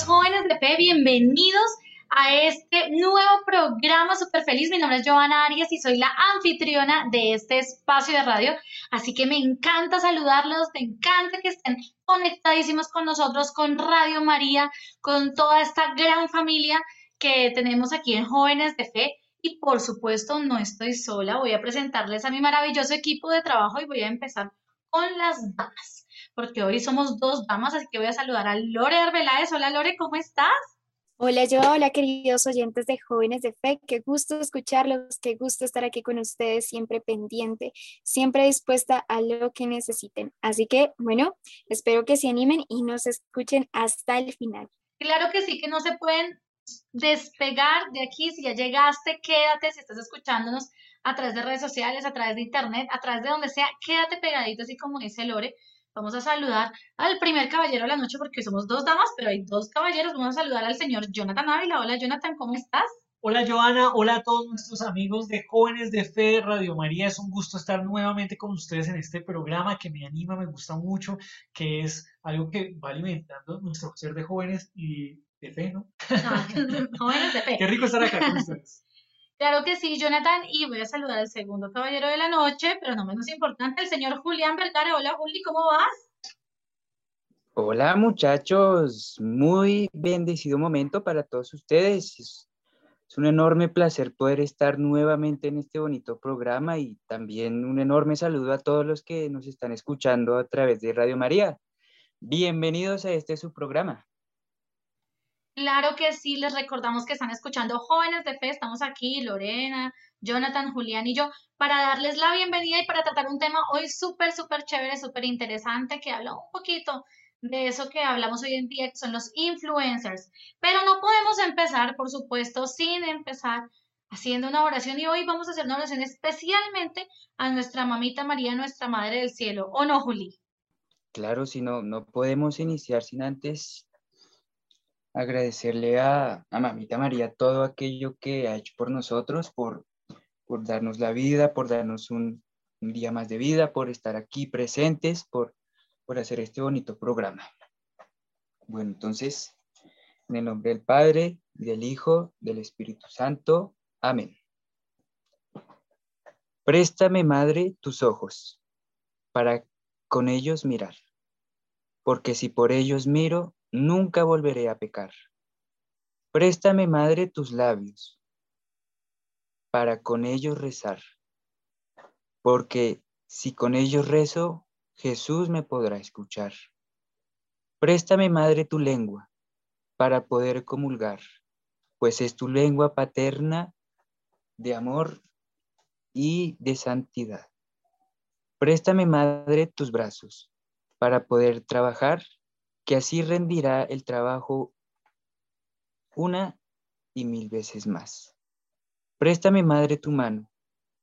jóvenes de fe, bienvenidos a este nuevo programa súper feliz. Mi nombre es Joana Arias y soy la anfitriona de este espacio de radio. Así que me encanta saludarlos, me encanta que estén conectadísimos con nosotros, con Radio María, con toda esta gran familia que tenemos aquí en Jóvenes de Fe. Y por supuesto, no estoy sola, voy a presentarles a mi maravilloso equipo de trabajo y voy a empezar con las damas, porque hoy somos dos damas, así que voy a saludar a Lore Arbeláez. Hola Lore, ¿cómo estás? Hola, yo, hola queridos oyentes de Jóvenes de Fe, qué gusto escucharlos, qué gusto estar aquí con ustedes, siempre pendiente, siempre dispuesta a lo que necesiten. Así que, bueno, espero que se animen y nos escuchen hasta el final. Claro que sí, que no se pueden despegar de aquí. Si ya llegaste, quédate. Si estás escuchándonos a través de redes sociales, a través de internet, a través de donde sea, quédate pegadito, así como dice Lore. Vamos a saludar al primer caballero de la noche porque somos dos damas, pero hay dos caballeros. Vamos a saludar al señor Jonathan Ávila. Hola Jonathan, ¿cómo estás? Hola Joana, hola a todos nuestros amigos de Jóvenes de Fe Radio María. Es un gusto estar nuevamente con ustedes en este programa que me anima, me gusta mucho, que es algo que va alimentando nuestro ser de jóvenes y de fe, ¿no? Ah, jóvenes de fe. Qué rico estar acá con ustedes. Claro que sí, Jonathan, y voy a saludar al segundo caballero de la noche, pero no menos importante, el señor Julián Vergara. Hola Juli, ¿cómo vas? Hola muchachos, muy bendecido momento para todos ustedes. Es, un enorme placer poder estar nuevamente en este bonito programa y también un enorme saludo a todos los que nos están escuchando a través de Radio María. Bienvenidos a este su programa. Claro que sí, les recordamos que están escuchando Jóvenes de Fe. Estamos aquí, Lorena, Jonathan, Julián y yo, para darles la bienvenida y para tratar un tema hoy súper, súper chévere, súper interesante, que habla un poquito de eso que hablamos hoy en día, que son los influencers. Pero no podemos empezar, por supuesto, sin empezar haciendo una oración. Y hoy vamos a hacer una oración especialmente a nuestra mamita María, nuestra Madre del Cielo. ¿O no, Juli? Claro, si no, no podemos iniciar sin antes agradecerle a, Mamita María todo aquello que ha hecho por nosotros, por, por darnos la vida, por darnos un, un día más de vida, por estar aquí presentes, por, por hacer este bonito programa. Bueno, entonces, en el nombre del Padre, del Hijo, del Espíritu Santo. Amén. Préstame, Madre, tus ojos, para con ellos mirar, porque si por ellos miro, nunca volveré a pecar. Préstame, Madre, tus labios, para con ellos rezar, porque si con ellos rezo, Jesús me podrá escuchar. Préstame, Madre, tu lengua, para poder comulgar, pues es tu lengua paterna de amor y de santidad. Préstame, Madre, tus brazos, para poder trabajar que así rendirá el trabajo una y mil veces más. Préstame, Madre, tu mano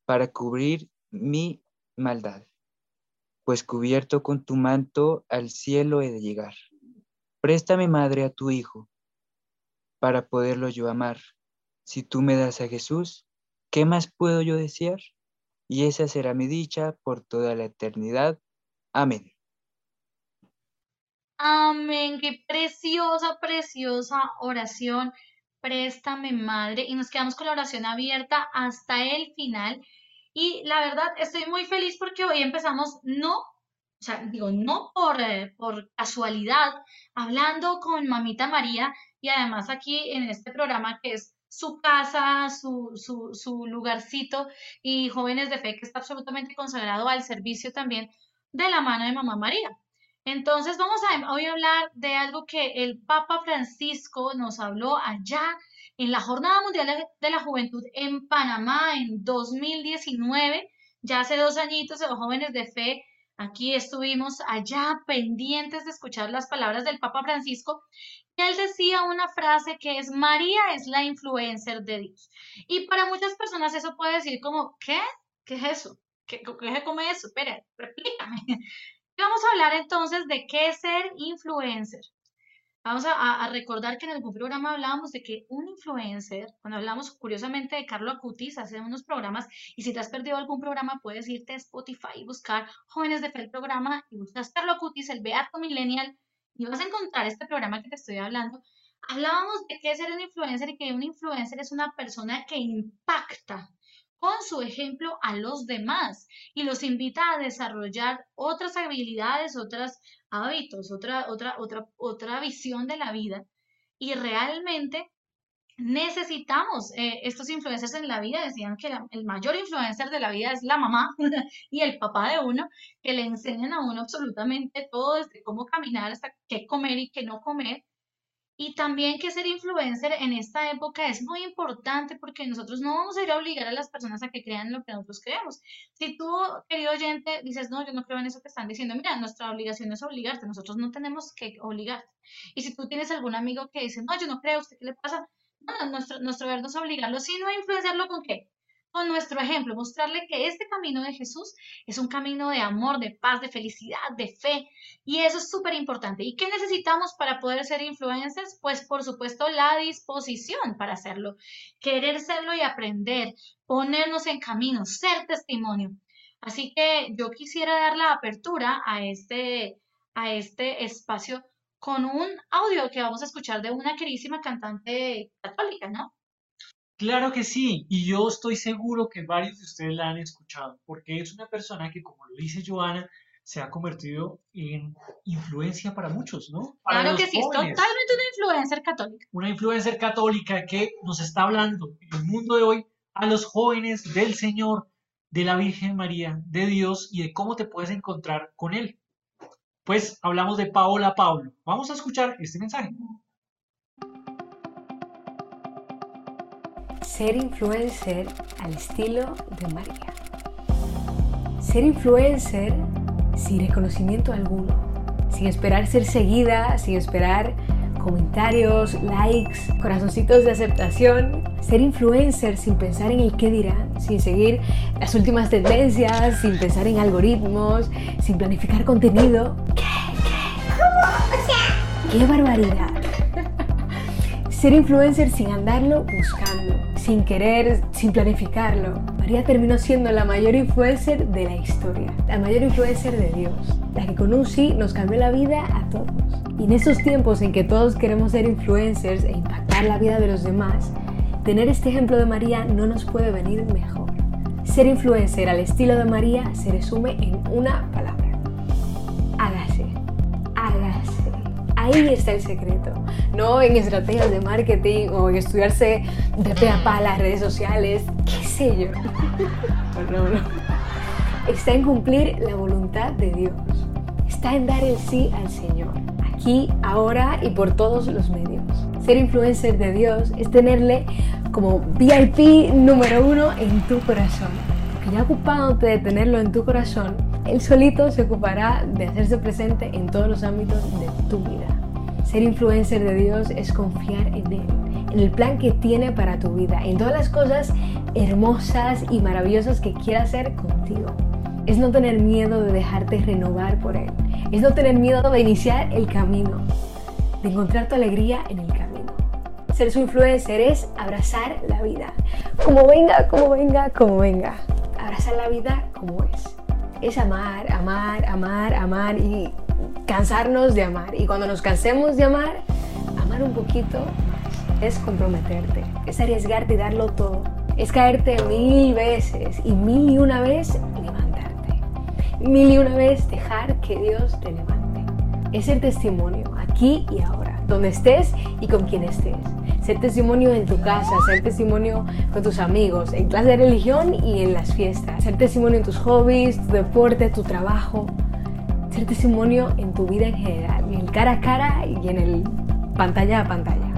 para cubrir mi maldad, pues cubierto con tu manto al cielo he de llegar. Préstame, Madre, a tu Hijo para poderlo yo amar. Si tú me das a Jesús, ¿qué más puedo yo desear? Y esa será mi dicha por toda la eternidad. Amén. Amén, qué preciosa, preciosa oración. Préstame, Madre. Y nos quedamos con la oración abierta hasta el final. Y la verdad, estoy muy feliz porque hoy empezamos, no, o sea, digo, no por, eh, por casualidad, hablando con Mamita María y además aquí en este programa que es su casa, su, su, su lugarcito y jóvenes de fe que está absolutamente consagrado al servicio también de la mano de Mamá María. Entonces vamos a hoy a hablar de algo que el Papa Francisco nos habló allá en la Jornada Mundial de la Juventud en Panamá en 2019, ya hace dos añitos, los jóvenes de fe, aquí estuvimos allá pendientes de escuchar las palabras del Papa Francisco y él decía una frase que es María es la influencer de Dios. Y para muchas personas eso puede decir como, ¿qué? ¿Qué es eso? ¿Qué, qué se come eso? Espera, explícame. Vamos a hablar entonces de qué es ser influencer. Vamos a, recordar que en algún programa hablábamos de que un influencer, cuando hablamos curiosamente de Carlo Acutis, hace unos programas, y si te has perdido algún programa, puedes irte a Spotify y buscar Jóvenes de Fe programa, y buscas Carlo Acutis, el Beato Millennial, y vas a encontrar este programa que te estoy hablando. Hablábamos de qué es ser un influencer y que un influencer es una persona que impacta con su ejemplo a los demás y los invita a desarrollar otras habilidades, otros hábitos, otra, otra, otra, otra visión de la vida. Y realmente necesitamos eh, estos influencers en la vida. Decían que el mayor influencer de la vida es la mamá y el papá de uno, que le enseñan a uno absolutamente todo, desde cómo caminar hasta qué comer y qué no comer. Y también que ser influencer en esta época es muy importante porque nosotros no vamos a ir a obligar a las personas a que crean lo que nosotros creemos. Si tú, querido oyente, dices, no, yo no creo en eso que están diciendo, mira, nuestra obligación es obligarte, nosotros no tenemos que obligarte. Y si tú tienes algún amigo que dice, no, yo no creo, ¿usted qué le pasa? No, nuestro, nuestro deber no es obligarlo, sino influenciarlo con qué? Con nuestro ejemplo, mostrarle que este camino de Jesús es un camino de amor, de paz, de felicidad, de fe. Y eso es súper importante. ¿Y qué necesitamos para poder ser influencers? Pues por supuesto la disposición para hacerlo, querer serlo y aprender, ponernos en camino, ser testimonio. Así que yo quisiera dar la apertura a este, a este espacio con un audio que vamos a escuchar de una querísima cantante católica, ¿no? Claro que sí, y yo estoy seguro que varios de ustedes la han escuchado, porque es una persona que, como lo dice Joana, se ha convertido en influencia para muchos, ¿no? Para claro que sí, es totalmente una influencer católica. Una influencer católica que nos está hablando en el mundo de hoy a los jóvenes del Señor, de la Virgen María, de Dios y de cómo te puedes encontrar con Él. Pues hablamos de Paola Pablo. Vamos a escuchar este mensaje. Ser influencer al estilo de María. Ser influencer sin reconocimiento alguno, sin esperar ser seguida, sin esperar comentarios, likes, corazoncitos de aceptación. Ser influencer sin pensar en el qué dirán, sin seguir las últimas tendencias, sin pensar en algoritmos, sin planificar contenido. ¿Qué? ¿Qué? ¿Cómo? O sea, ¡Qué barbaridad! Ser influencer sin andarlo buscando, sin querer, sin planificarlo. María terminó siendo la mayor influencer de la historia, la mayor influencer de Dios, la que con un sí nos cambió la vida a todos. Y en esos tiempos en que todos queremos ser influencers e impactar la vida de los demás, tener este ejemplo de María no nos puede venir mejor. Ser influencer al estilo de María se resume en una palabra. Hágase. Hágase. Ahí está el secreto. No en estrategias de marketing o en estudiarse de pe a pa las redes sociales, qué sé yo. No, no. Está en cumplir la voluntad de Dios. Está en dar el sí al Señor. Aquí, ahora y por todos los medios. Ser influencer de Dios es tenerle como VIP número uno en tu corazón. Porque ya ocupándote de tenerlo en tu corazón, él solito se ocupará de hacerse presente en todos los ámbitos de tu vida. Ser influencer de Dios es confiar en Él, en el plan que tiene para tu vida, en todas las cosas hermosas y maravillosas que quiere hacer contigo. Es no tener miedo de dejarte renovar por Él. Es no tener miedo de iniciar el camino, de encontrar tu alegría en el camino. Ser su influencer es abrazar la vida. Como venga, como venga, como venga. Abrazar la vida como es. Es amar, amar, amar, amar y cansarnos de amar. Y cuando nos cansemos de amar, amar un poquito. Es comprometerte, es arriesgarte y darlo todo. Es caerte mil veces y mil y una vez levantarte. Mil y una vez dejar que Dios te levante. Es el testimonio aquí y ahora, donde estés y con quien estés. Ser testimonio en tu casa, ser testimonio con tus amigos, en clase de religión y en las fiestas. Ser testimonio en tus hobbies, tu deporte, tu trabajo ser testimonio en tu vida en general, en el cara a cara y en el pantalla a pantalla.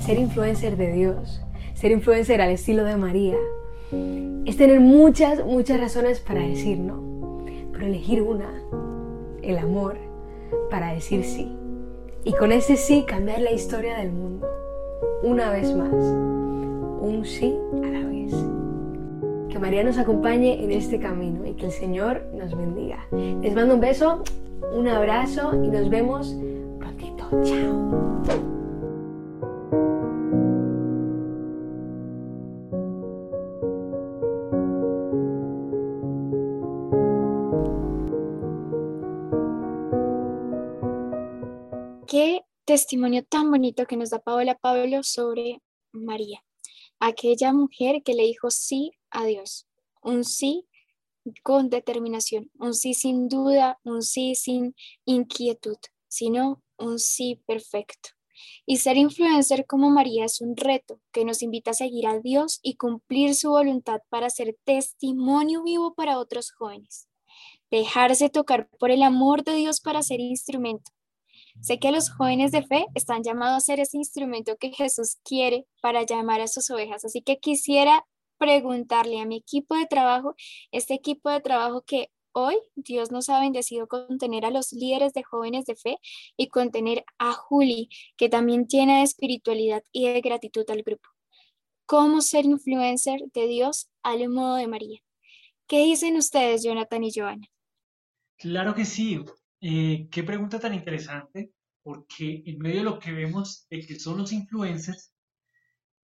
Ser influencer de Dios, ser influencer al estilo de María, es tener muchas, muchas razones para decir no, pero elegir una, el amor, para decir sí. Y con ese sí cambiar la historia del mundo, una vez más, un sí a la vez. Que María nos acompañe en este camino y que el Señor nos bendiga. Les mando un beso, un abrazo y nos vemos prontito. Chao. Qué testimonio tan bonito que nos da Paola Pablo sobre María, aquella mujer que le dijo sí a Dios, un sí con determinación, un sí sin duda, un sí sin inquietud, sino un sí perfecto. Y ser influencer como María es un reto que nos invita a seguir a Dios y cumplir su voluntad para ser testimonio vivo para otros jóvenes. Dejarse tocar por el amor de Dios para ser instrumento Sé que los jóvenes de fe están llamados a ser ese instrumento que Jesús quiere para llamar a sus ovejas. Así que quisiera preguntarle a mi equipo de trabajo, este equipo de trabajo que hoy Dios nos ha bendecido con tener a los líderes de jóvenes de fe y con tener a Juli, que también tiene de espiritualidad y de gratitud al grupo. ¿Cómo ser influencer de Dios al modo de María? ¿Qué dicen ustedes, Jonathan y Joana? Claro que sí. Eh, qué pregunta tan interesante, porque en medio de lo que vemos de que son los influencers,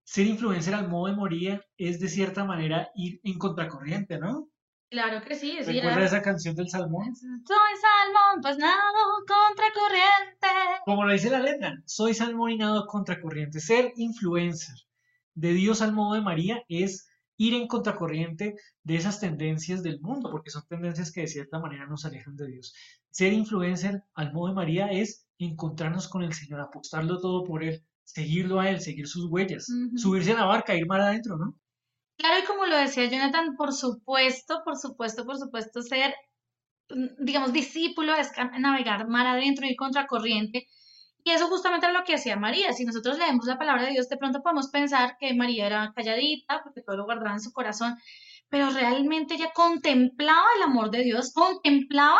ser influencer al modo de Moría es de cierta manera ir en contracorriente, ¿no? Claro que sí, ¿Recuerda esa canción del Salmón? Soy salmón, pues nado contracorriente. Como lo dice la letra, soy salmón y nado contracorriente. Ser influencer de Dios al modo de María es ir en contracorriente de esas tendencias del mundo, porque son tendencias que de cierta manera nos alejan de Dios. Ser influencer al modo de María es encontrarnos con el Señor, apostarlo todo por Él, seguirlo a Él, seguir sus huellas, subirse a la barca, ir más adentro, ¿no? Claro, y como lo decía Jonathan, por supuesto, por supuesto, por supuesto, ser, mm, digamos, discípulo es navegar mar adentro, ir contracorriente, y eso justamente era lo que hacía María. Si nosotros leemos la palabra de Dios, de pronto podemos pensar que María era calladita, porque todo lo guardaba en su corazón, pero realmente ella contemplaba el amor de Dios, contemplaba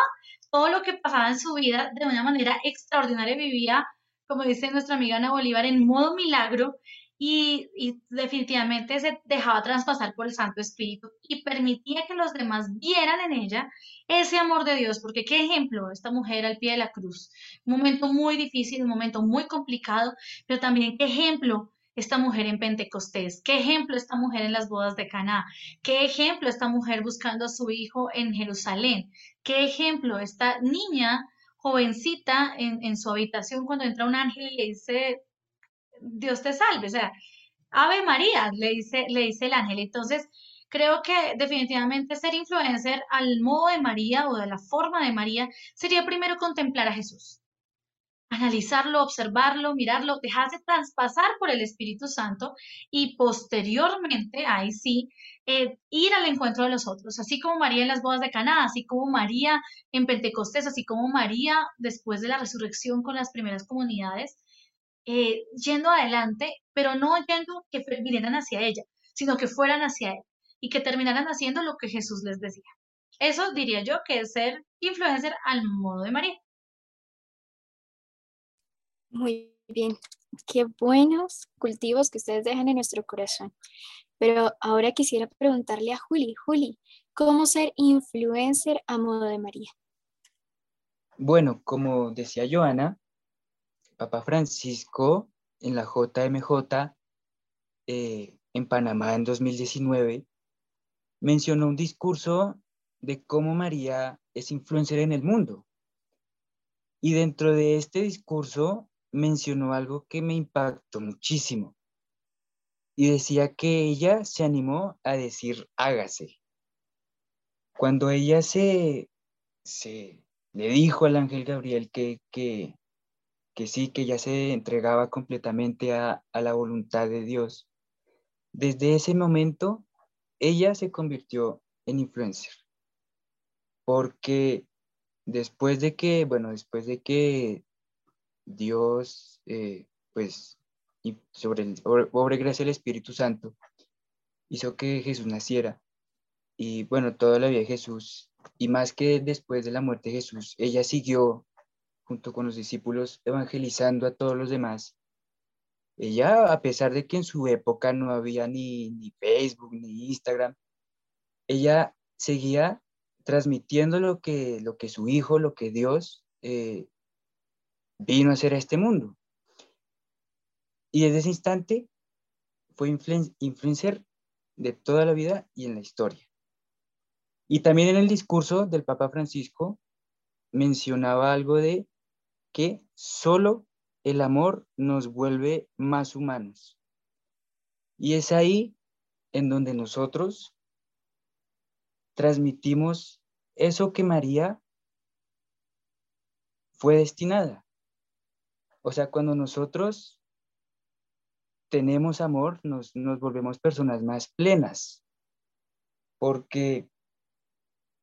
todo lo que pasaba en su vida de una manera extraordinaria, vivía, como dice nuestra amiga Ana Bolívar, en modo milagro y, definitivamente se dejaba traspasar por el Santo Espíritu y permitía que los demás vieran en ella ese amor de Dios, porque qué ejemplo, esta mujer al pie de la cruz, un momento muy difícil, un momento muy complicado, pero también qué ejemplo esta mujer en Pentecostés, qué ejemplo esta mujer en las bodas de Caná, qué ejemplo esta mujer buscando a su hijo en Jerusalén, qué ejemplo esta niña jovencita en, su habitación cuando entra un ángel y le dice, Dios te salve, o sea, Ave María, le dice, le dice el ángel. Entonces, creo que definitivamente ser influencer al modo de María o de la forma de María sería primero contemplar a Jesús. Analizarlo, observarlo, mirarlo, dejarse traspasar por el Espíritu Santo y posteriormente, ahí sí, eh, ir al encuentro de los otros, así como María en las bodas de Caná, así como María en Pentecostés, así como María después de la resurrección con las primeras comunidades, eh, yendo adelante, pero no yendo que vinieran hacia ella, sino que fueran hacia él y que terminaran haciendo lo que Jesús les decía. Eso diría yo que es ser influencer al modo de María. Muy bien, qué buenos cultivos que ustedes dejan en nuestro corazón. Pero ahora quisiera preguntarle a Juli, Juli, ¿cómo ser influencer a modo de María? Bueno, como decía Joana, Papa Francisco en la JMJ eh, en Panamá en 2019 mencionó un discurso de cómo María es influencer en el mundo. Y dentro de este discurso mencionó algo que me impactó muchísimo. Y decía que ella se animó a decir hágase. Cuando ella se, se le dijo al ángel Gabriel que, que, que sí, que ya se entregaba completamente a, la voluntad de Dios. Desde ese momento, ella se convirtió en influencer, porque después de que, bueno, después de que Dios, eh, pues, y sobre el, pobre gracia del Espíritu Santo, hizo que Jesús naciera. Y bueno, toda la vida de Jesús, y más que después de la muerte de Jesús, ella siguió junto con los discípulos, evangelizando a todos los demás. Ella, a pesar de que en su época no había ni, Facebook ni Instagram, ella seguía transmitiendo lo que, lo que su hijo, lo que Dios eh, vino a hacer a este mundo. Y desde ese instante fue influencer de toda la vida y en la historia. Y también en el discurso del Papa Francisco mencionaba algo de que solo el amor nos vuelve más humanos. Y es ahí en donde nosotros transmitimos eso que María fue destinada. O sea, cuando nosotros tenemos amor, nos, nos volvemos personas más plenas, porque,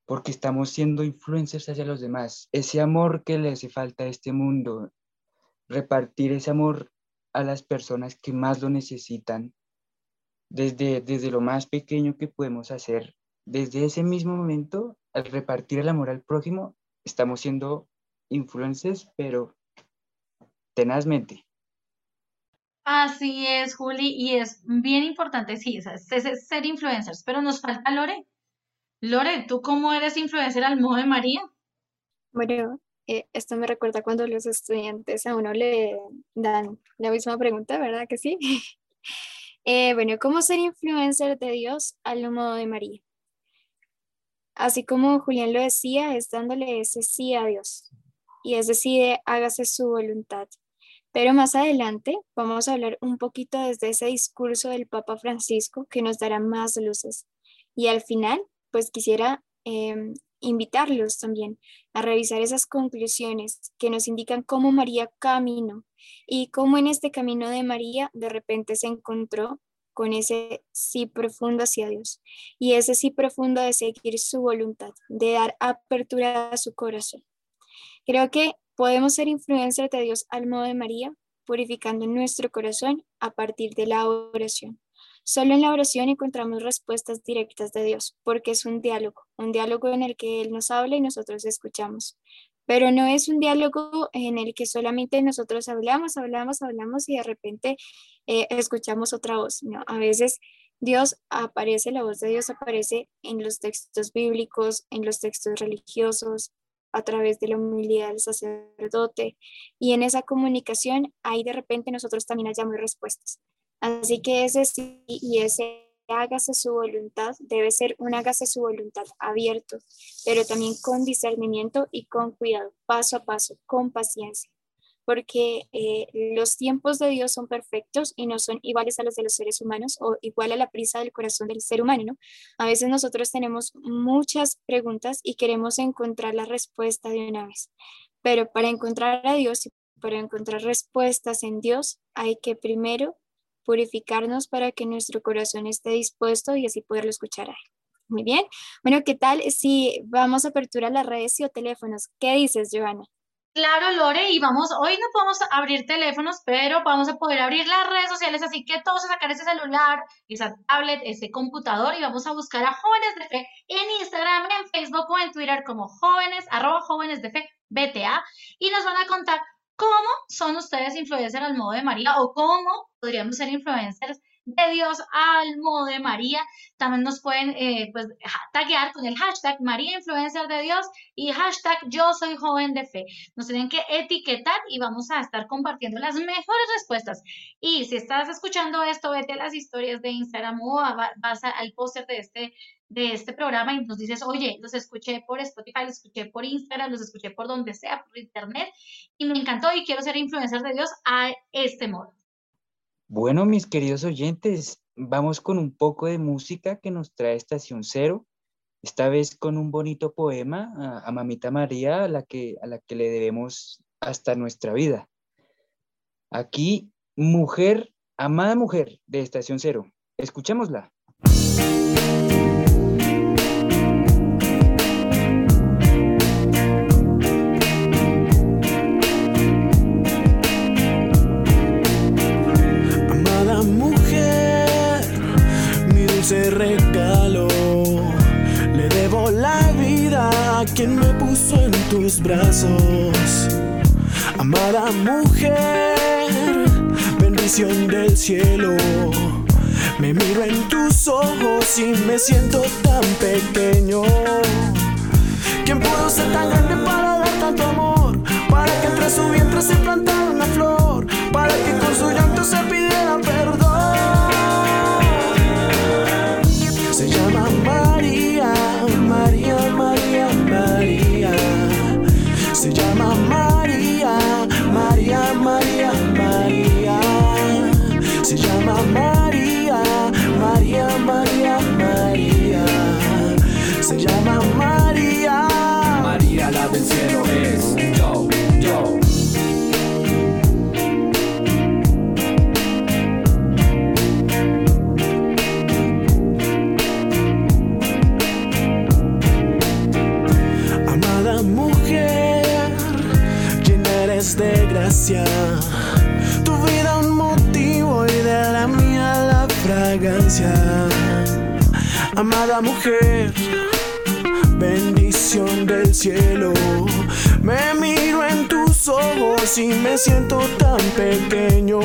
porque estamos siendo influencers hacia los demás. Ese amor que le hace falta a este mundo, repartir ese amor a las personas que más lo necesitan, desde, desde lo más pequeño que podemos hacer, desde ese mismo momento, al repartir el amor al prójimo, estamos siendo influencers, pero tenazmente. Así es, Juli, y es bien importante, sí, ser influencers, pero nos falta Lore. Lore, ¿tú cómo eres influencer al modo de María? Bueno, eh, esto me recuerda cuando los estudiantes a uno le dan la misma pregunta, ¿verdad que sí? Eh, bueno, ¿cómo ser influencer de Dios al modo de María? Así como Julián lo decía, es dándole ese sí a Dios. Y es decir, hágase su voluntad. Pero más adelante vamos a hablar un poquito desde ese discurso del Papa Francisco que nos dará más luces. Y al final, pues quisiera em, invitarlos también a revisar esas conclusiones que nos indican cómo María caminó y cómo en este camino de María de repente se encontró con ese sí profundo hacia Dios y ese sí profundo de seguir su voluntad, de dar apertura a su corazón. Creo que podemos ser influencers de Dios al modo de María, purificando nuestro corazón a partir de la oración. Solo en la oración encontramos respuestas directas de Dios, porque es un diálogo, un diálogo en el que Él nos habla y nosotros escuchamos. Pero no es un diálogo en el que solamente nosotros hablamos, hablamos, hablamos y de repente eh, escuchamos otra voz. No, a veces Dios aparece, la voz de Dios aparece en los textos bíblicos, en los textos religiosos, a través de la humildad del sacerdote. Y en esa comunicación, ahí de repente nosotros también hallamos respuestas. Así que ese sí y ese hágase su voluntad debe ser un hágase su voluntad abierto, pero también con discernimiento y con cuidado, paso a paso, con paciencia porque eh, los tiempos de Dios son perfectos y no son iguales a los de los seres humanos o igual a la prisa del corazón del ser humano, ¿no? A veces nosotros tenemos muchas preguntas y queremos encontrar la respuesta de una vez, pero para encontrar a Dios y para encontrar respuestas en Dios hay que primero purificarnos para que nuestro corazón esté dispuesto y así poderlo escuchar a Él. Muy bien. Bueno, ¿qué tal si vamos a aperturar las redes y o teléfonos? ¿Qué dices, Joana? Claro, Lore, y vamos, hoy no podemos abrir teléfonos, pero vamos a poder abrir las redes sociales, así que todos a sacar ese celular, esa tablet, ese computador y vamos a buscar a Jóvenes de Fe en Instagram, en Facebook o en Twitter como jóvenes, arroba jóvenes de fe, BTA, y nos van a contar cómo son ustedes influencers al modo de María o cómo podríamos ser influencers de Dios al modo de María. También nos pueden eh, pues, taguear con el hashtag María Influencer de Dios y hashtag Yo Soy Joven de Fe. Nos tienen que etiquetar y vamos a estar compartiendo las mejores respuestas. Y si estás escuchando esto, vete a las historias de Instagram o vas al póster de este de este programa y nos dices, oye, los escuché por Spotify, los escuché por Instagram, los escuché por donde sea, por internet, y me encantó y quiero ser influencer de Dios a este modo. Bueno, mis queridos oyentes, vamos con un poco de música que nos trae Estación Cero, esta vez con un bonito poema a, Mamita María, a la, que, a la que le debemos hasta nuestra vida. Aquí, Mujer, Amada Mujer de Estación Cero. Escuchémosla. Brazos. Amada mujer, bendición del cielo. Me miro en tus ojos y me siento tan pequeño. ¿Quién pudo ser tan grande para dar tanto amor? Para que entre su vientre se Tu vida un motivo y de la mía la fragancia. Amada mujer, bendición del cielo. Me miro en tus ojos y me siento tan pequeño.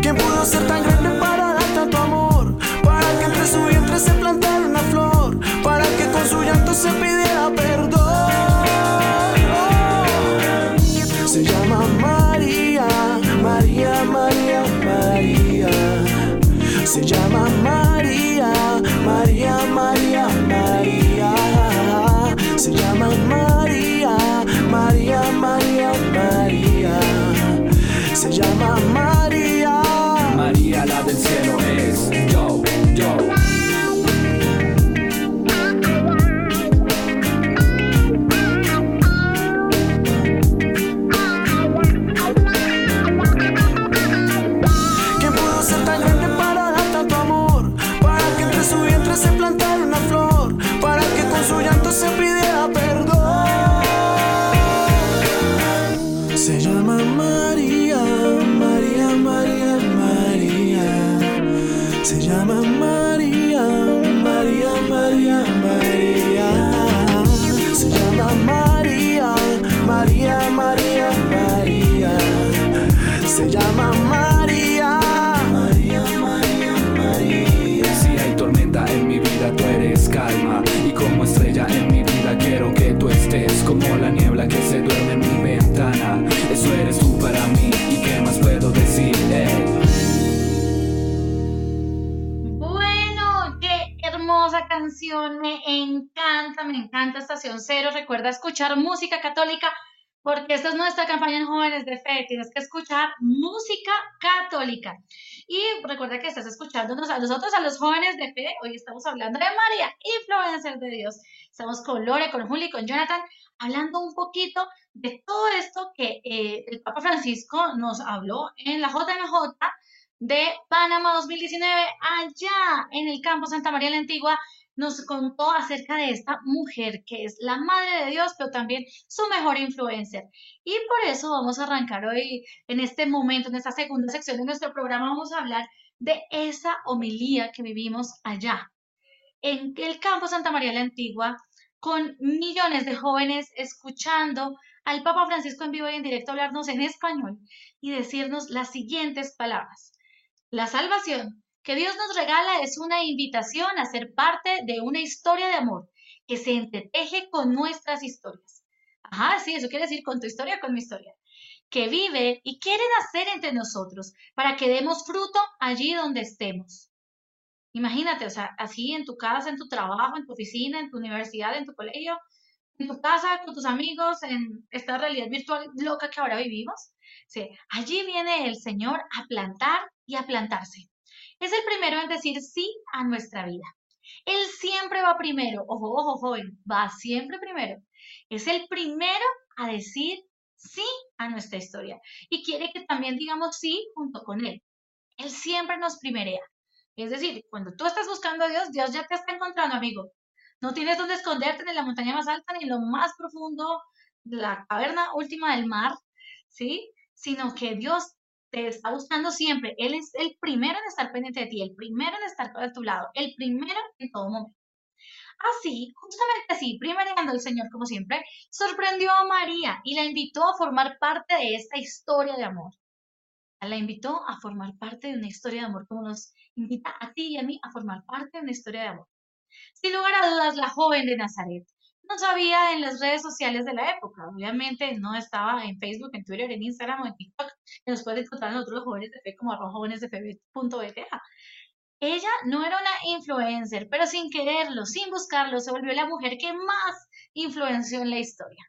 ¿Quién pudo ser tan grande para dar tanto amor? Para que entre su vientre se plantara una flor. Para que con su llanto se pidiera perdón. Es nuestra campaña en Jóvenes de Fe. Tienes que escuchar música católica. Y recuerda que estás escuchándonos a nosotros, a los jóvenes de fe. Hoy estamos hablando de María, influencer de Dios. Estamos con Lore, con Juli, con Jonathan, hablando un poquito de todo esto que eh, el Papa Francisco nos habló en la JMJ de Panamá 2019, allá en el campo Santa María la Antigua, nos contó acerca de esta mujer que es la Madre de Dios, pero también su mejor influencer. Y por eso vamos a arrancar hoy, en este momento, en esta segunda sección de nuestro programa, vamos a hablar de esa homilía que vivimos allá, en el campo Santa María la Antigua, con millones de jóvenes escuchando al Papa Francisco en vivo y en directo hablarnos en español y decirnos las siguientes palabras. La salvación que Dios nos regala es una invitación a ser parte de una historia de amor que se entreteje con nuestras historias. Ajá, sí, eso quiere decir con tu historia, con mi historia. Que vive y quiere nacer entre nosotros para que demos fruto allí donde estemos. Imagínate, o sea, así en tu casa, en tu trabajo, en tu oficina, en tu universidad, en tu colegio, en tu casa, con tus amigos, en esta realidad virtual loca que ahora vivimos. Sí, allí viene el Señor a plantar y a plantarse. Es el primero en decir sí a nuestra vida. Él siempre va primero. Ojo, ojo, joven, va siempre primero. Es el primero a decir sí a nuestra historia. Y quiere que también digamos sí junto con Él. Él siempre nos primerea. Es decir, cuando tú estás buscando a Dios, Dios ya te está encontrando, amigo. No tienes donde esconderte ni en la montaña más alta, ni en lo más profundo, la caverna última del mar, ¿sí? Sino que Dios te está buscando siempre. Él es el primero en estar pendiente de ti, el primero en estar a tu lado, el primero en todo momento. Así, justamente así, primereando el Señor como siempre, sorprendió a María y la invitó a formar parte de esta historia de amor. La invitó a formar parte de una historia de amor como nos invita a ti y a mí a formar parte de una historia de amor. Sin lugar a dudas, la joven de Nazaret no sabía en las redes sociales de la época. Obviamente no estaba en Facebook, en Twitter, en Instagram o en TikTok. Nos puede encontrar nosotros los jóvenes de fe como arroba jóvenes de fe.bta. Ella no era una influencer, pero sin quererlo, sin buscarlo, se volvió la mujer que más influenció en la historia.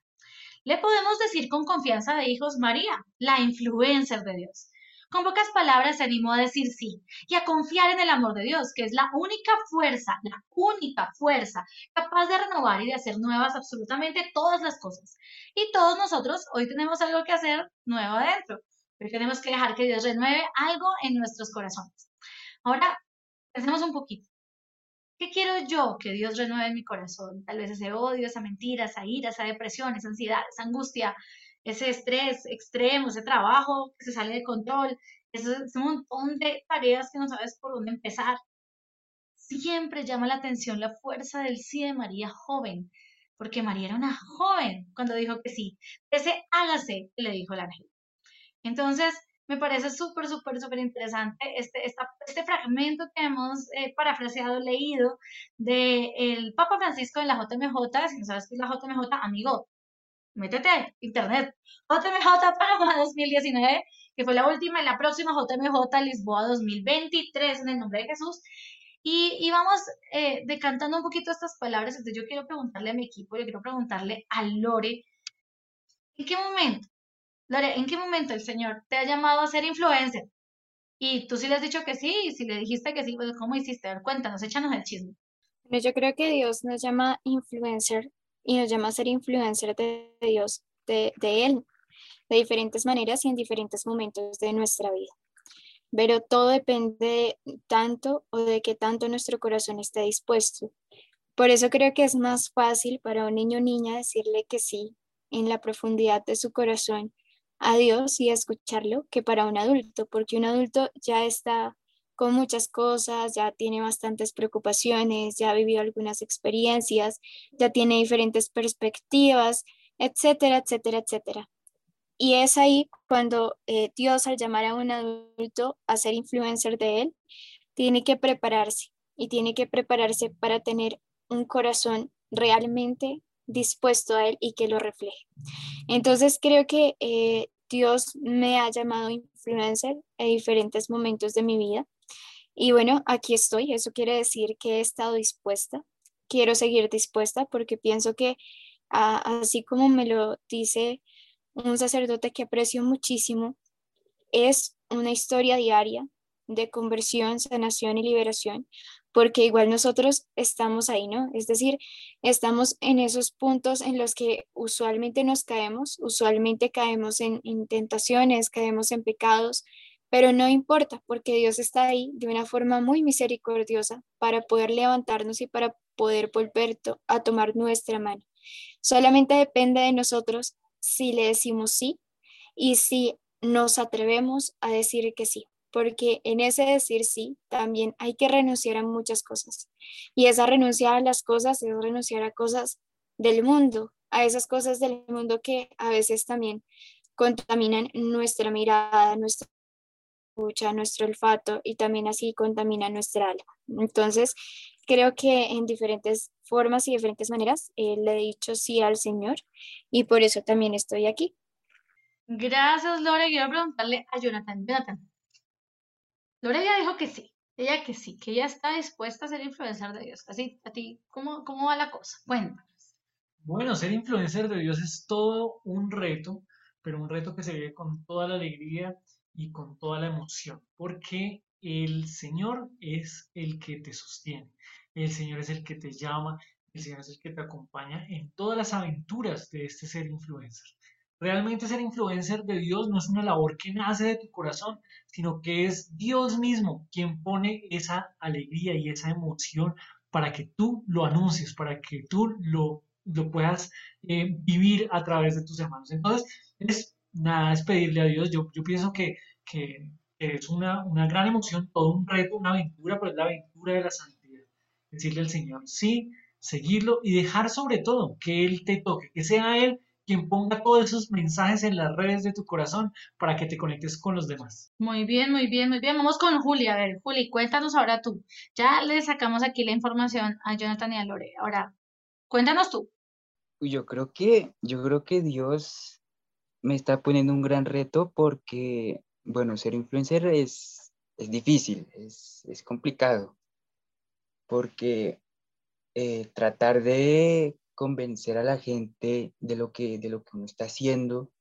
Le podemos decir con confianza de hijos María, la influencer de Dios. Con pocas palabras se animó a decir sí y a confiar en el amor de Dios, que es la única fuerza, la única fuerza capaz de renovar y de hacer nuevas absolutamente todas las cosas. Y todos nosotros hoy tenemos algo que hacer nuevo adentro. Hoy tenemos que dejar que Dios renueve algo en nuestros corazones. Ahora, pensemos un poquito. ¿Qué quiero yo que Dios renueve en mi corazón? Tal vez ese odio, esa mentira, esa ira, esa depresión, esa ansiedad, esa angustia, ese estrés extremo, ese trabajo que se sale de control, ese, ese montón de tareas que no sabes por dónde empezar. Siempre llama la atención la fuerza del sí de María joven, porque María era una joven cuando dijo que sí. Ese hágase, le dijo el ángel. Entonces, me parece súper, súper, súper interesante este, este fragmento que hemos eh, parafraseado, leído del el Papa Francisco en la JMJ. Si no sabes qué es la JMJ, amigo, métete internet. JMJ Panamá 2019, que fue la última y la próxima JMJ Lisboa 2023 en el nombre de Jesús. Y, y vamos eh, decantando un poquito estas palabras. Entonces yo quiero preguntarle a mi equipo, yo quiero preguntarle a Lore, ¿en qué momento, Lore, en qué momento el Señor te ha llamado a ser influencer? Y tú sí le has dicho que sí, y si le dijiste que sí, pues ¿cómo hiciste? A ver, cuéntanos, échanos el chisme. Yo creo que Dios nos llama influencer y nos llama a ser influencer de Dios, de, Él, de diferentes maneras y en diferentes momentos de nuestra vida. Pero todo depende tanto o de qué tanto nuestro corazón esté dispuesto. Por eso creo que es más fácil para un niño o niña decirle que sí en la profundidad de su corazón a Dios y escucharlo que para un adulto, porque un adulto ya está con muchas cosas, ya tiene bastantes preocupaciones, ya ha vivido algunas experiencias, ya tiene diferentes perspectivas, etcétera, etcétera, etcétera. Y es ahí cuando eh, Dios al llamar a un adulto a ser influencer de él, tiene que prepararse y tiene que prepararse para tener un corazón realmente dispuesto a él y que lo refleje. Entonces creo que eh, Dios me ha llamado influencer en diferentes momentos de mi vida y bueno, aquí estoy. Eso quiere decir que he estado dispuesta. Quiero seguir dispuesta porque pienso que así como me lo dice un sacerdote que aprecio muchísimo, es una historia diaria de conversión, sanación y liberación, porque igual nosotros estamos ahí, ¿no? Es decir, estamos en esos puntos en los que usualmente nos caemos, usualmente caemos en, en tentaciones, caemos en pecados, pero no importa, porque Dios está ahí de una forma muy misericordiosa para poder levantarnos y para poder volver a tomar nuestra mano. Solamente depende de nosotros si le decimos sí y si nos atrevemos a decir que sí, porque en ese decir sí también hay que renunciar a muchas cosas. Y esa renunciar a las cosas es renunciar a cosas del mundo, a esas cosas del mundo que a veces también contaminan nuestra mirada, nuestra escucha, nuestro olfato y también así contamina nuestra alma. Entonces, creo que en diferentes formas y diferentes maneras eh, le he dicho sí al Señor y por eso también estoy aquí. Gracias, Lore. Quiero preguntarle a Jonathan. Jonathan, Lore ya dijo que sí, ella que sí, que ella está dispuesta a ser influencer de Dios. Así, a ti, ¿cómo, cómo va la cosa? Cuéntanos. Bueno, ser influencer de Dios es todo un reto, pero un reto que se vive con toda la alegría y con toda la emoción, porque el Señor es el que te sostiene, el Señor es el que te llama, el Señor es el que te acompaña en todas las aventuras de este ser influencer. Realmente ser influencer de Dios no es una labor que nace de tu corazón, sino que es Dios mismo quien pone esa alegría y esa emoción para que tú lo anuncies, para que tú lo, lo puedas eh, vivir a través de tus hermanos. Entonces, es nada es pedirle a Dios. Yo, yo pienso que, que, es una, una, gran emoción, todo un reto, una aventura, pero es la aventura de la santidad. Decirle al Señor sí, seguirlo y dejar sobre todo que Él te toque, que sea Él quien ponga todos esos mensajes en las redes de tu corazón para que te conectes con los demás. Muy bien, muy bien, muy bien. Vamos con Juli. A ver, Juli, cuéntanos ahora tú. Ya le sacamos aquí la información a Jonathan y a Lore. Ahora, cuéntanos tú. Yo creo que, yo creo que Dios me está poniendo un gran reto porque, bueno, ser influencer es, es difícil, es, es complicado, porque eh, tratar de convencer a la gente de lo que, de lo que uno está haciendo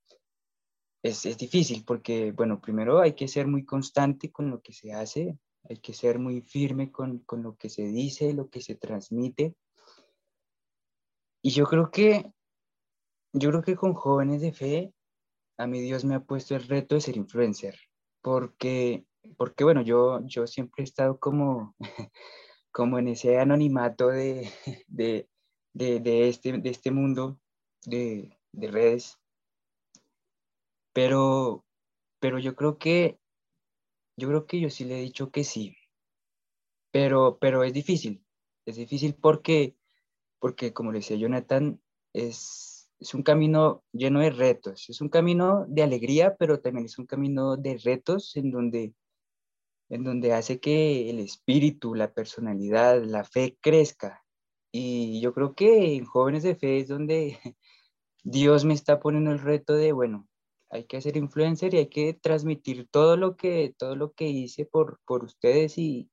es, es difícil, porque, bueno, primero hay que ser muy constante con lo que se hace, hay que ser muy firme con, con lo que se dice, lo que se transmite. Y yo creo que, yo creo que con jóvenes de fe, a mí Dios me ha puesto el reto de ser influencer, porque, porque bueno, yo, yo siempre he estado como, como en ese anonimato de, de, de, de este, de este mundo de, de redes. Pero, pero yo creo que, yo creo que yo sí le he dicho que sí. Pero, pero es difícil. Es difícil porque, porque como le decía Jonathan, es, es un camino lleno de retos. Es un camino de alegría, pero también es un camino de retos en donde, en donde hace que el espíritu, la personalidad, la fe crezca. Y yo creo que en Jóvenes de Fe es donde Dios me está poniendo el reto de, bueno, hay que ser influencer y hay que transmitir todo lo que, todo lo que hice por, por ustedes y,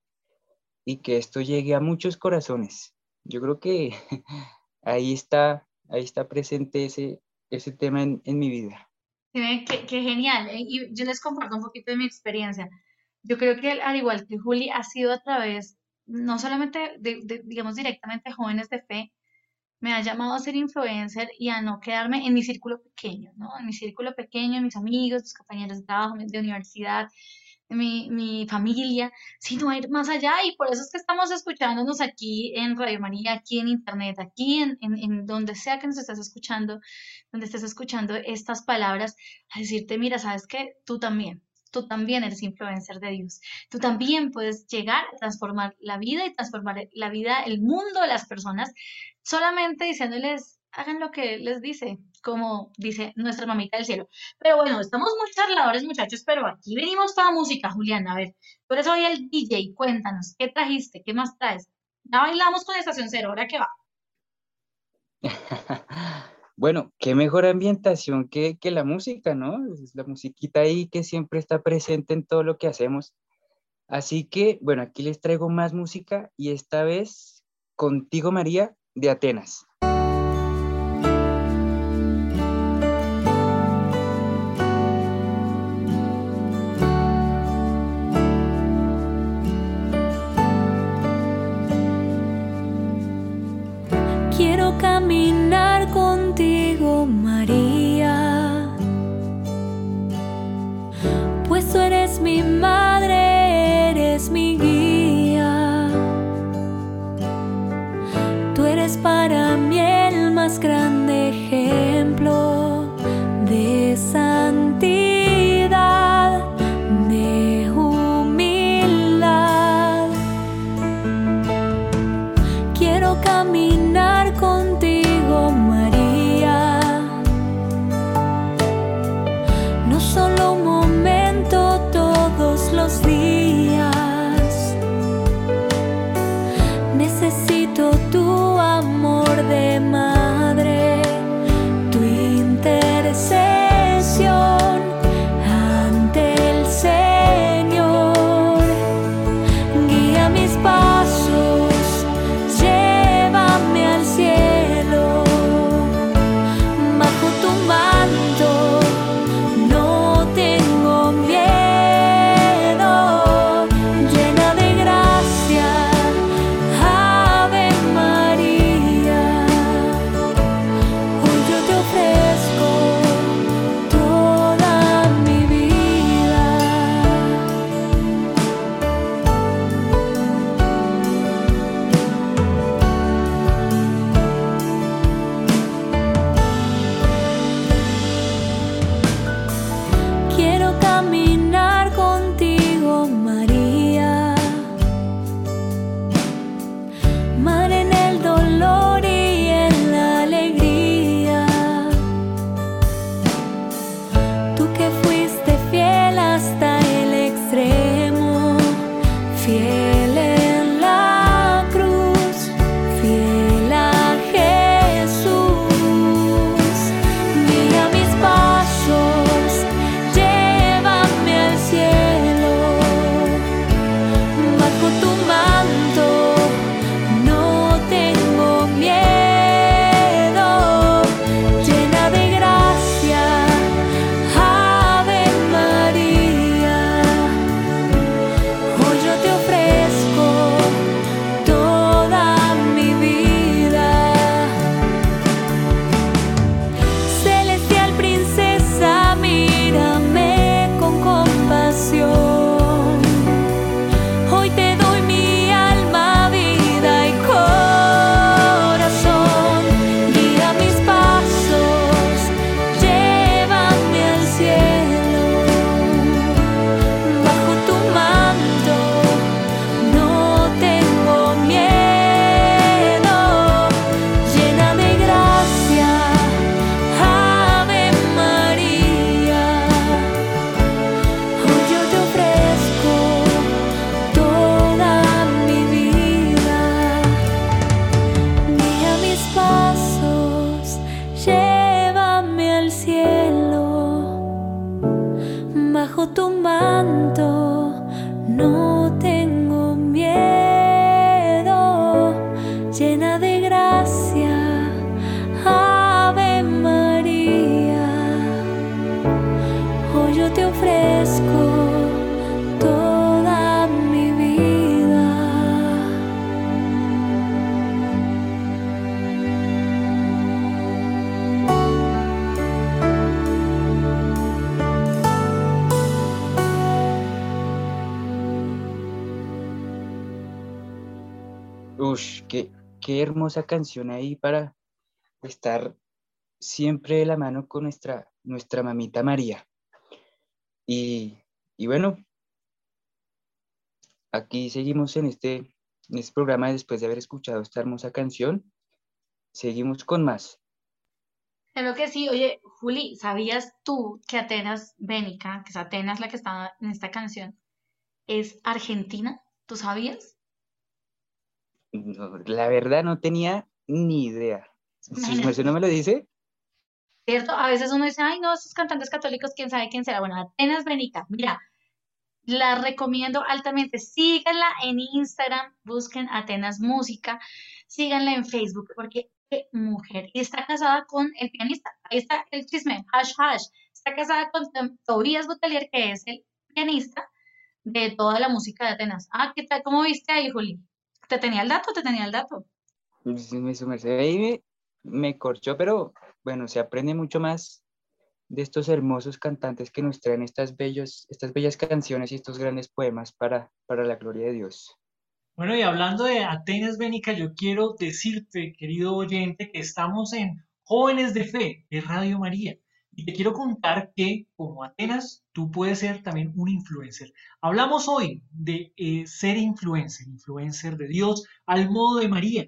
y que esto llegue a muchos corazones. Yo creo que ahí está, ahí está presente ese, ese tema en, en mi vida. Qué, qué- genial. ¿eh? Y yo les comparto un poquito de mi experiencia. Yo creo que al igual que Juli, ha sido a través, no solamente de, de, digamos, directamente jóvenes de fe, me ha llamado a ser influencer y a no quedarme en mi círculo pequeño, ¿no? En mi círculo pequeño, mis amigos, mis compañeros de trabajo, de universidad, mi, mi familia, sino ir más allá y por eso es que estamos escuchándonos aquí en Radio María, aquí en Internet, aquí en, en, en donde sea que nos estés escuchando, donde estés escuchando estas palabras, a decirte, mira, ¿sabes qué? Tú también. Tú también eres influencer de Dios. Tú también puedes llegar a transformar la vida y transformar la vida, el mundo de las personas, solamente diciéndoles, hagan lo que les dice, como dice nuestra mamita del cielo. Pero bueno, estamos muy charladores, muchachos, pero aquí venimos para música, Juliana. A ver, tú eres hoy el DJ, cuéntanos, ¿qué trajiste? ¿Qué más traes? Ya bailamos con Estación Cero, ¿ahora qué va? Bueno, qué mejor ambientación que, que la música, ¿no? Es la musiquita ahí que siempre está presente en todo lo que hacemos. Así que, bueno, aquí les traigo más música y esta vez contigo, María, de Atenas. Más grande hermosa canción ahí para estar siempre de la mano con nuestra, nuestra mamita María. Y, y bueno, aquí seguimos en este, en este programa después de haber escuchado esta hermosa canción. Seguimos con más. Claro que sí. Oye, Juli, ¿sabías tú que Atenas Bénica, que es Atenas la que está en esta canción, es argentina? ¿Tú sabías? No, la verdad no tenía ni idea. Si no me lo dice, ¿Cierto? A veces uno dice, ay, no, esos cantantes católicos, quién sabe quién será. Bueno, Atenas Bénica, mira, la recomiendo altamente. Síganla en Instagram, busquen Atenas Música, síganla en Facebook, porque qué mujer. Y está casada con el pianista. Ahí está el chisme, hash hash. Está casada con Tobías Botelier, que es el pianista de toda la música de Atenas. Ah, ¿qué tal? ¿Cómo viste ahí, Juli? ¿Te tenía el dato? ¿Te tenía el dato? su merced ahí me, me corchó, pero bueno, se aprende mucho más de estos hermosos cantantes que nos traen estas, bellos, estas bellas canciones y estos grandes poemas para, para la gloria de Dios. Bueno, y hablando de Atenas Bénica, yo quiero decirte, querido oyente, que estamos en Jóvenes de Fe de Radio María. Y te quiero contar que, como Atenas, tú puedes ser también un influencer. Hablamos hoy de eh, ser influencer, influencer de Dios al modo de María.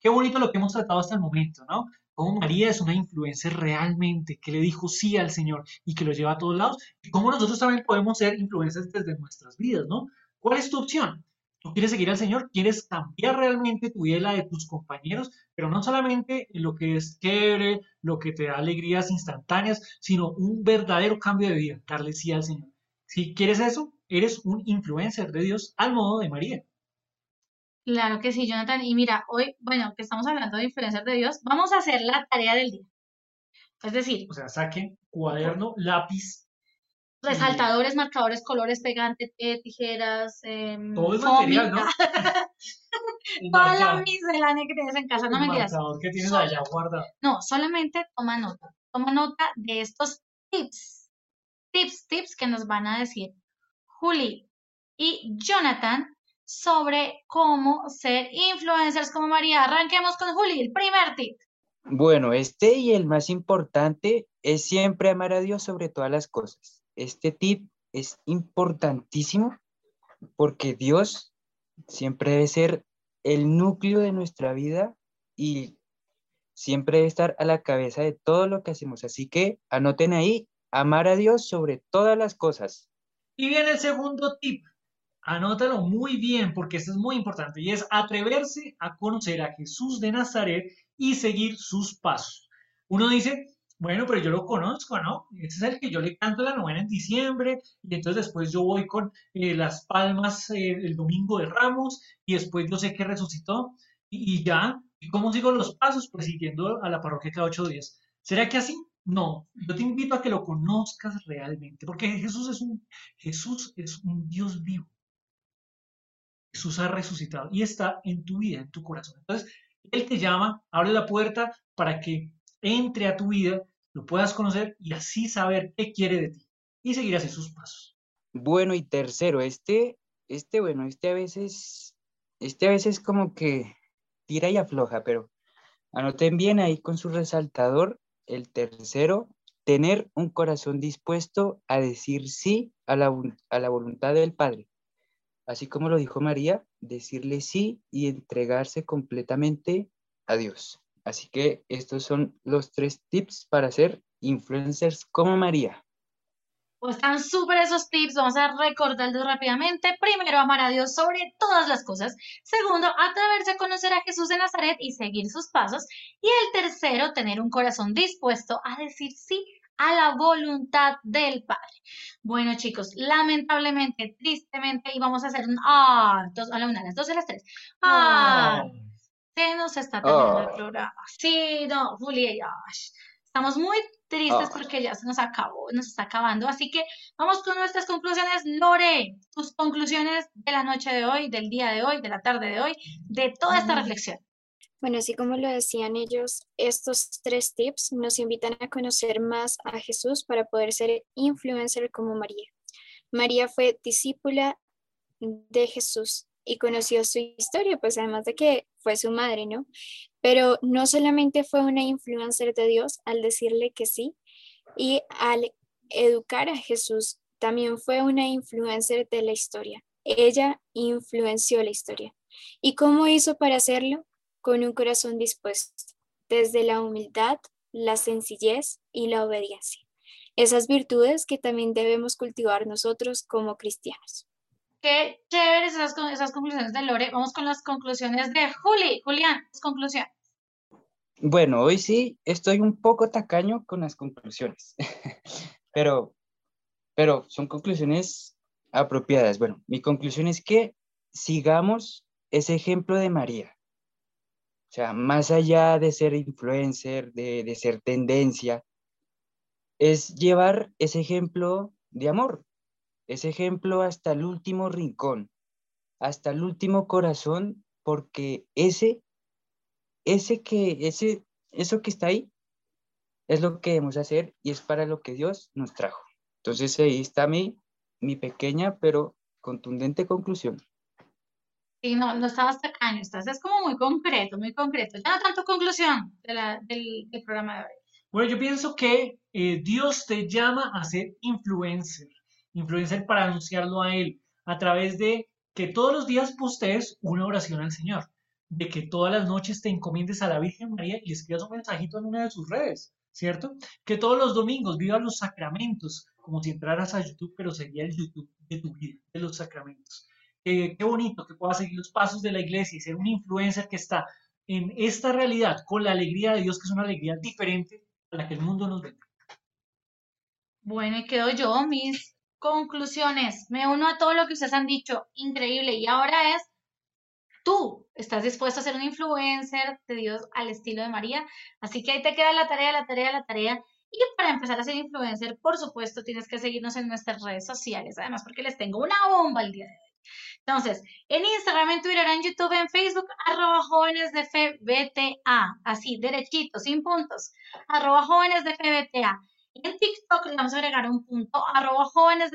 Qué bonito lo que hemos tratado hasta el momento, ¿no? Cómo María es una influencer realmente, que le dijo sí al Señor y que lo lleva a todos lados. Y cómo nosotros también podemos ser influencers desde nuestras vidas, ¿no? ¿Cuál es tu opción? Tú quieres seguir al Señor, quieres cambiar realmente tu vida y la de tus compañeros, pero no solamente lo que es chévere, lo que te da alegrías instantáneas, sino un verdadero cambio de vida, darle sí al Señor. Si quieres eso, eres un influencer de Dios al modo de María. Claro que sí, Jonathan. Y mira, hoy, bueno, que estamos hablando de influencias de Dios, vamos a hacer la tarea del día. Es decir, O sea, saquen cuaderno, lápiz, resaltadores, marcadores, colores, pegantes, eh, tijeras, em, todo el foamy, material, ¿no? Toda la miscelánea que tienes en casa, no tienes allá guardado. No, solamente toma nota. Toma nota de estos tips. Tips, tips que nos van a decir Juli y Jonathan sobre cómo ser influencers como María. Arranquemos con Juli, el primer tip. Bueno, este y el más importante es siempre amar a Dios sobre todas las cosas. Este tip es importantísimo porque Dios siempre debe ser el núcleo de nuestra vida y siempre debe estar a la cabeza de todo lo que hacemos. Así que anoten ahí, amar a Dios sobre todas las cosas. Y viene el segundo tip. Anótalo muy bien porque esto es muy importante y es atreverse a conocer a Jesús de Nazaret y seguir sus pasos. Uno dice, bueno, pero yo lo conozco, ¿no? Ese es el que yo le canto la novena en diciembre y entonces después yo voy con eh, las palmas eh, el domingo de Ramos y después yo sé que resucitó y, ya. ¿Y cómo sigo los pasos? Pues siguiendo a la parroquia cada ocho días. ¿Será que así? No, yo te invito a que lo conozcas realmente, porque Jesús es un, Jesús es un Dios vivo. Jesús ha resucitado y está en tu vida, en tu corazón. Entonces, Él te llama, abre la puerta para que entre a tu vida, lo puedas conocer y así saber qué quiere de ti y seguir así sus pasos. Bueno, y tercero, este, este, bueno, este a veces, este a veces como que tira y afloja, pero anoten bien ahí con su resaltador. El tercero, tener un corazón dispuesto a decir sí a la, a la voluntad del Padre. Así como lo dijo María, decirle sí y entregarse completamente a Dios. Así que estos son los tres tips para ser influencers como María. Pues están súper esos tips, vamos a recordarlos rápidamente. Primero, amar a Dios sobre todas las cosas. Segundo, atreverse a conocer a Jesús de Nazaret y seguir sus pasos. Y el tercero, tener un corazón dispuesto a decir sí a la voluntad del Padre. Bueno, chicos, lamentablemente, tristemente, íbamos a hacer un ah, dos, a la una, a las dos, a las tres. Ah, se nos está terminando el Ah. programa. Sí, no, estamos muy tristes Ah. porque ya se nos acabó, nos está acabando. Así que vamos con nuestras conclusiones. Lore, tus conclusiones de la noche de hoy, del día de hoy, de la tarde de hoy, de toda esta reflexión. Bueno, así como lo decían ellos, estos tres tips nos invitan a conocer más a Jesús para poder ser influencer como María. María fue discípula de Jesús y conoció su historia, pues además de que fue su madre, ¿no? Pero no solamente fue una influencer de Dios al decirle que sí y al educar a Jesús, también fue una influencer de la historia. Ella influenció la historia. ¿Y cómo hizo para hacerlo? Con un corazón dispuesto, desde la humildad, la sencillez y la obediencia. Esas virtudes que también debemos cultivar nosotros como cristianos. Qué chéveres esas, esas conclusiones de Lore. Vamos con las conclusiones de Juli. Julián, tus conclusiones. Bueno, hoy sí estoy un poco tacaño con las conclusiones, pero, pero son conclusiones apropiadas. Bueno, mi conclusión es que sigamos ese ejemplo de María. O sea, más allá de ser influencer, de, de ser tendencia, es llevar ese ejemplo de amor, ese ejemplo hasta el último rincón, hasta el último corazón, porque ese, ese que, ese, eso que está ahí, es lo que debemos hacer y es para lo que Dios nos trajo. Entonces ahí está mi, mi pequeña pero contundente conclusión. Sí, no, no estabas tacaño, estás, es como muy concreto, muy concreto. Ya no tanto conclusión de la- del, del programa de hoy. Bueno, yo pienso que eh, Dios te llama a ser influencer, influencer para anunciarlo a Él, a través de que todos los días postees una oración al Señor, de que todas las noches te encomiendes a la Virgen María y escribas un mensajito en una de sus redes, ¿cierto? Que todos los domingos vivas los sacramentos, como si entraras a YouTube, pero sería el YouTube de tu vida, de los sacramentos. Eh, qué bonito que puedas seguir los pasos de la iglesia y ser un influencer que está en esta realidad con la alegría de Dios, que es una alegría diferente a la que el mundo nos vende. Bueno, y quedo yo, mis conclusiones. Me uno a todo lo que ustedes han dicho, increíble. Y ahora es, tú estás dispuesto a ser un influencer de Dios al estilo de María. Así que ahí te queda la tarea, la tarea, la tarea. Y para empezar a ser influencer, por supuesto, tienes que seguirnos en nuestras redes sociales, además porque les tengo una bomba el día de hoy. Entonces, en Instagram, en Twitter, en YouTube, en Facebook, arroba jóvenes de fe así, derechito, sin puntos, arroba jóvenes de fe. En TikTok le vamos a agregar un punto, arroba jóvenes.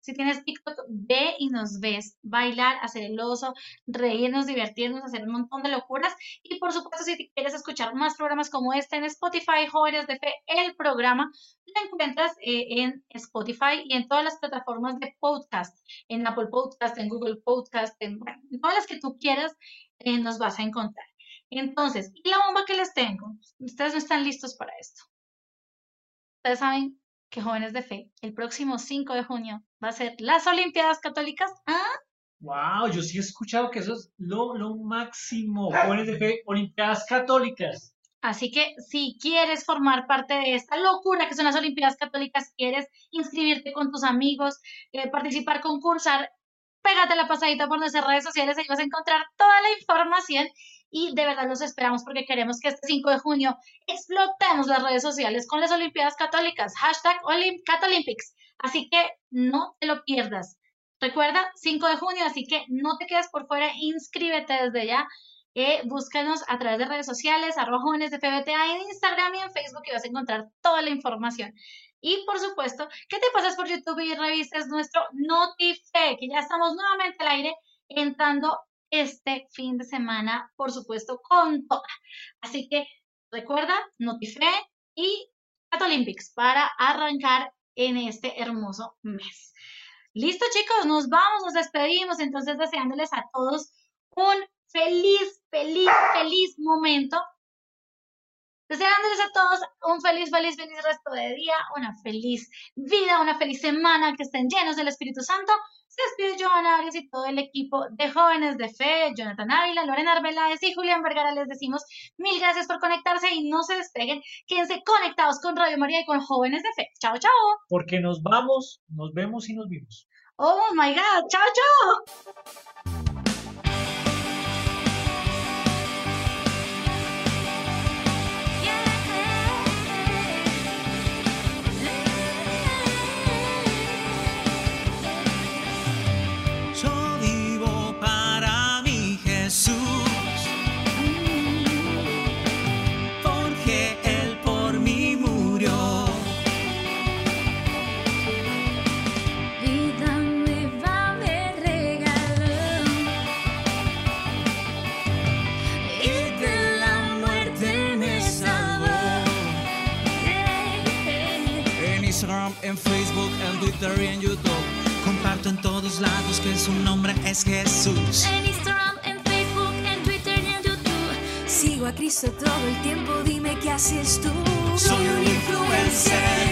Si tienes TikTok, ve y nos ves bailar, hacer el oso, reírnos, divertirnos, hacer un montón de locuras. Y por supuesto, si quieres escuchar más programas como este en Spotify, Jóvenes de Fe, el programa, lo encuentras eh, en Spotify y en todas las plataformas de podcast, en Apple Podcast, en Google Podcast, en, bueno, en todas las que tú quieras, eh, nos vas a encontrar. Entonces, y la bomba que les tengo, ustedes no están listos para esto. Ustedes saben que Jóvenes de Fe, el próximo 5 de junio, va a ser las Olimpiadas Católicas. ¿Ah? Wow, yo sí he escuchado que eso es lo, lo máximo. Jóvenes de fe, Olimpiadas Católicas. Así que si quieres formar parte de esta locura que son las Olimpiadas Católicas, quieres inscribirte con tus amigos, eh, participar, concursar, pégate la pasadita por nuestras redes sociales, ahí vas a encontrar toda la información y de verdad los esperamos porque queremos que este 5 de junio explotemos las redes sociales con las Olimpiadas Católicas, hashtag Catolympics. Así que no te lo pierdas. Recuerda, 5 de junio, así que no te quedes por fuera, inscríbete desde ya. Eh, búscanos a través de redes sociales, arroba jóvenes de FBTA en Instagram y en Facebook y vas a encontrar toda la información. Y por supuesto, que te pases por YouTube y revises nuestro Notife, que ya estamos nuevamente al aire entrando este fin de semana, por supuesto, con toda. Así que recuerda, Notife y Catolympics para arrancar en este hermoso mes. Listo, chicos, nos vamos, nos despedimos, entonces deseándoles a todos un feliz, feliz, feliz momento Deseándoles a todos un feliz, feliz, feliz resto de día, una feliz vida, una feliz semana, que estén llenos del Espíritu Santo. Se despide Joana Arias y todo el equipo de Jóvenes de Fe, Jonathan Ávila, Lorena Arbeláez y Julián Vergara. Les decimos mil gracias por conectarse y no se despeguen. Quédense conectados con Radio María y con Jóvenes de Fe. Chao, chao. Porque nos vamos, nos vemos y nos vimos. Oh my God. Chao, chao. visto todo el tiempo, dime qué haces tú. Soy un influencer.